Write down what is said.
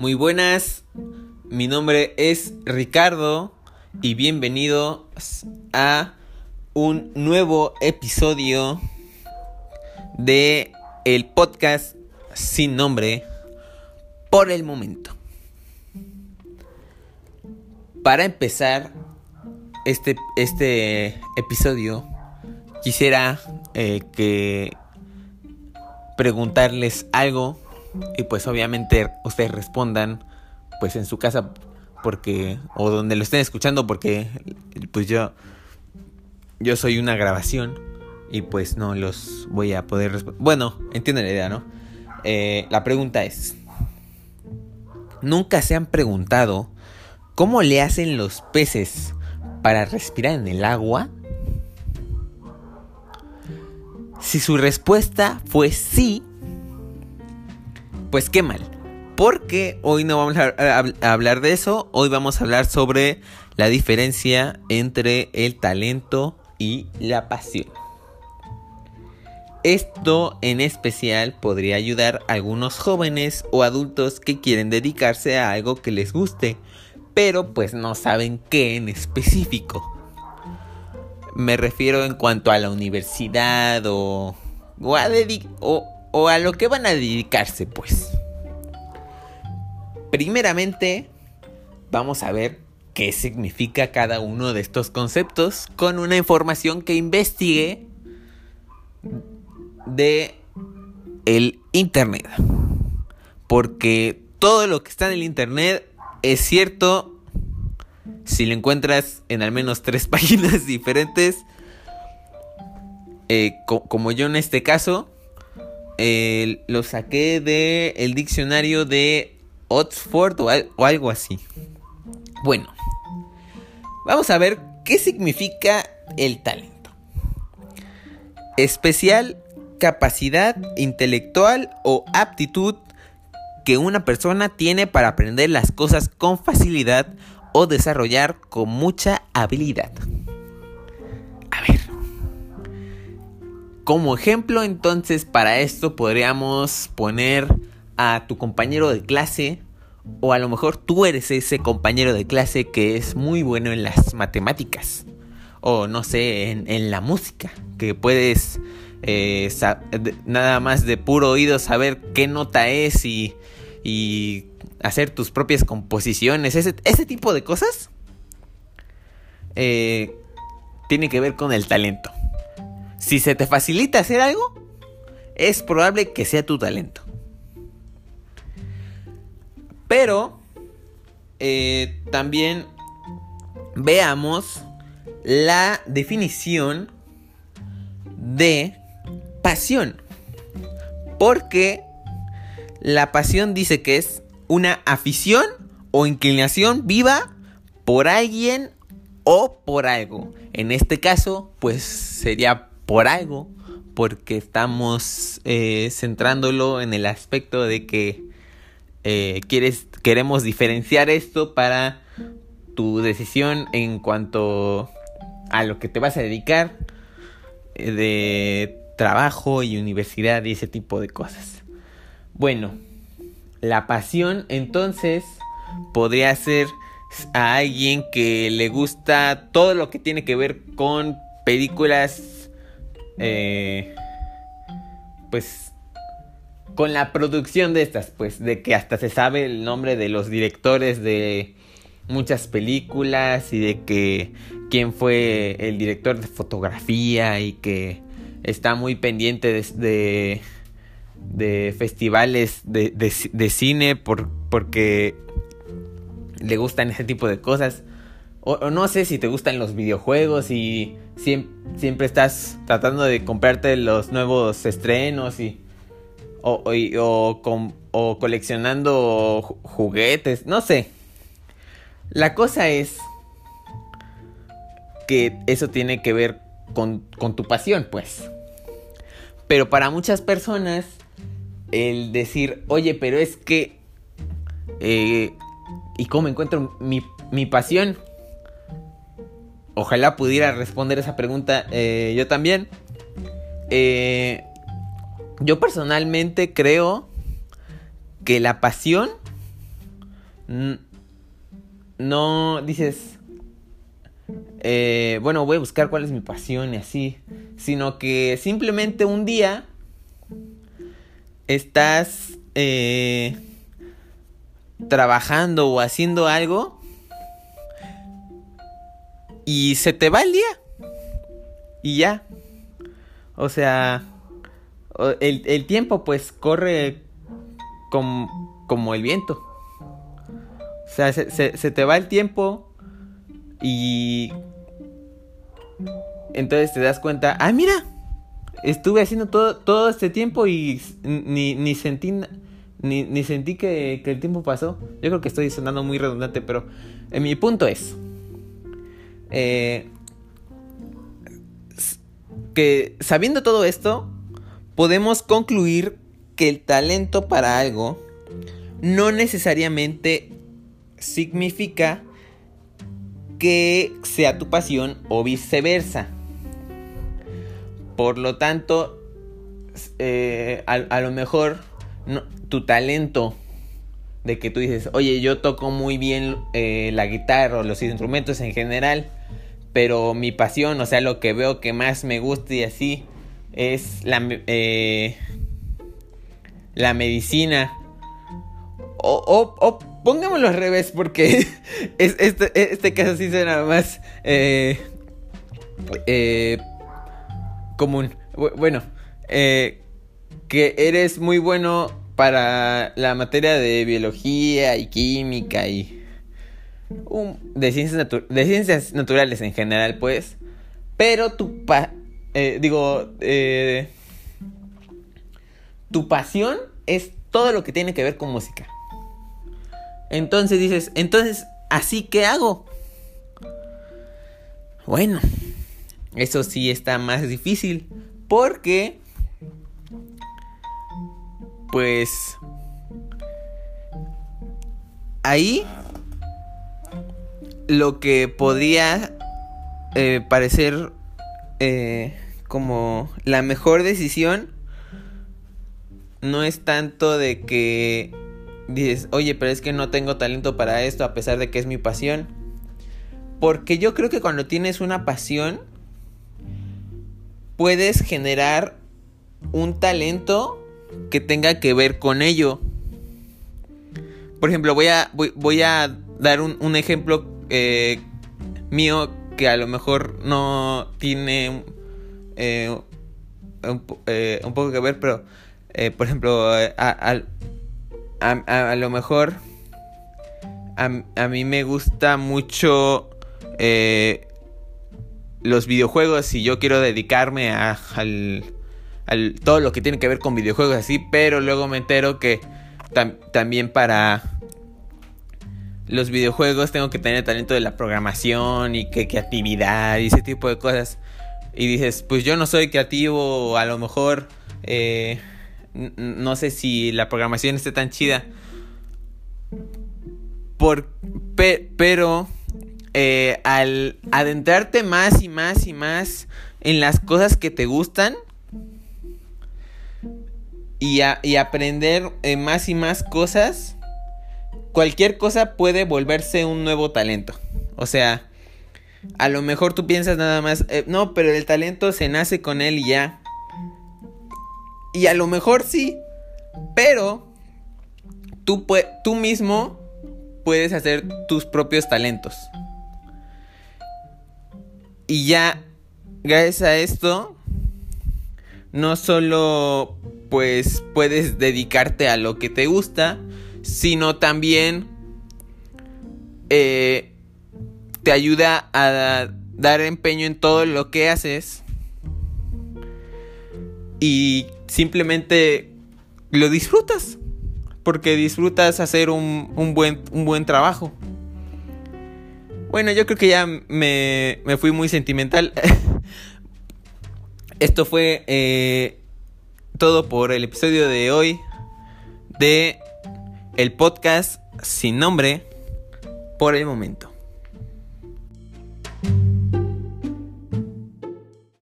Muy buenas, mi nombre es Ricardo y bienvenidos a un nuevo episodio de el podcast sin nombre por el momento. Para empezar este, este episodio, quisiera eh, que preguntarles algo y pues obviamente ustedes respondan pues en su casa porque o donde lo estén escuchando porque pues yo yo soy una grabación y pues no los voy a poder responder. Bueno, entienden la idea, ¿no? Eh, la pregunta es, ¿nunca se han preguntado cómo le hacen los peces para respirar en el agua? Si su respuesta fue sí, pues qué mal. Porque hoy no vamos a, hablar de eso, hoy vamos a hablar sobre la diferencia entre el talento y la pasión. Esto en especial podría ayudar a algunos jóvenes o adultos que quieren dedicarse a algo que les guste, pero pues no saben qué en específico. Me refiero en cuanto a la universidad o, o, a, o, o a lo que van a dedicarse, pues. Primeramente, vamos a ver qué significa cada uno de estos conceptos con una información que investigue de el internet. Porque todo lo que está en el internet es cierto si lo encuentras en al menos tres páginas diferentes. Eh, como yo en este caso, lo saqué del el diccionario de Oxford o, algo así. Bueno, vamos a ver qué significa el talento. Especial capacidad intelectual o aptitud que una persona tiene para aprender las cosas con facilidad o desarrollar con mucha habilidad. Como ejemplo, entonces, para esto podríamos poner a tu compañero de clase, o a lo mejor tú eres ese compañero de clase que es muy bueno en las matemáticas, o no sé, en, la música, que puedes eh, nada más de puro oído saber qué nota es y, hacer tus propias composiciones, ese, tipo de cosas, eh, tiene que ver con el talento. Si se te facilita hacer algo, es probable que sea tu talento. Pero eh, también veamos la definición de pasión. Porque la pasión dice que es una afición o inclinación viva por alguien o por algo. En este caso, pues sería por algo, porque estamos eh, centrándolo en el aspecto de que eh, quieres, queremos diferenciar esto para tu decisión en cuanto a lo que te vas a dedicar eh, de trabajo y universidad y ese tipo de cosas. Bueno, la pasión entonces podría ser a alguien que le gusta todo lo que tiene que ver con películas eh, pues con la producción de estas, pues de que hasta se sabe el nombre de los directores de muchas películas y de que quién fue el director de fotografía y que está muy pendiente de, de, festivales de, de, cine por, porque le gustan ese tipo de cosas. O, no sé si te gustan los videojuegos y siempre, estás tratando de comprarte los nuevos estrenos y o, o, coleccionando juguetes, no sé. La cosa es que eso tiene que ver con, tu pasión, pues. Pero para muchas personas, el decir, oye, pero es que... Eh, ¿Y cómo encuentro mi, mi pasión? Ojalá pudiera responder esa pregunta eh, yo también. Eh, yo personalmente creo que la pasión no dices, eh, bueno, voy a buscar cuál es mi pasión y así, sino que simplemente un día estás trabajando o haciendo algo y se te va el día y ya. O sea, el, tiempo pues corre como, como el viento. O sea, se, se, te va el tiempo y entonces te das cuenta, ah, mira, estuve haciendo todo, todo este tiempo y ni, ni sentí ni, ni sentí que, que, el tiempo pasó. Yo creo que estoy sonando muy redundante, pero en mi punto es eh, que sabiendo todo esto, podemos concluir que el talento para algo no necesariamente significa que sea tu pasión o viceversa. Por lo tanto, eh, a, lo mejor tu talento de que tú dices, oye, yo toco muy bien eh, la guitarra o los instrumentos en general, pero mi pasión, o sea, lo que veo que más me gusta y así, es la, eh, la medicina. O, o, pongámoslo al revés, porque este, este, caso sí suena más eh, eh, común. Bueno, eh, que eres muy bueno para la materia de biología y química y de, ciencias naturales en general, pues. Pero tu pa digo, tu pasión es todo lo que tiene que ver con música. Entonces dices, entonces, ¿así qué hago? Bueno, eso sí está más difícil. Porque, pues, ahí lo que podría eh, parecer eh, como la mejor decisión no es tanto de que dices, oye, pero es que no tengo talento para esto a pesar de que es mi pasión. Porque yo creo que cuando tienes una pasión, puedes generar un talento que tenga que ver con ello. Por ejemplo, voy a, voy, a dar un, ejemplo eh, mío que a lo mejor no tiene eh, eh, un, poco que ver, pero por ejemplo, a, a, lo mejor a, mí me gusta mucho los videojuegos y yo quiero dedicarme a al, todo lo que tiene que ver con videojuegos así, pero luego me entero que también para los videojuegos tengo que tener talento de la programación y que creatividad y ese tipo de cosas. Y dices, pues yo no soy creativo, a lo mejor eh, no sé si la programación esté tan chida. Por, pero eh, al adentrarte más y más y más en las cosas que te gustan y, aprender eh, más y más cosas, cualquier cosa puede volverse un nuevo talento. O sea, a lo mejor tú piensas nada más, eh, no, pero el talento se nace con él y ya. Y a lo mejor sí, pero tú, tú mismo puedes hacer tus propios talentos. Y ya, gracias a esto, no solo pues puedes dedicarte a lo que te gusta, sino también eh, te ayuda a dar empeño en todo lo que haces y simplemente lo disfrutas. Porque disfrutas hacer un, buen, un buen trabajo. Bueno, yo creo que ya me, me fui muy sentimental. Esto fue eh, todo por el episodio de hoy de el podcast sin nombre por el momento.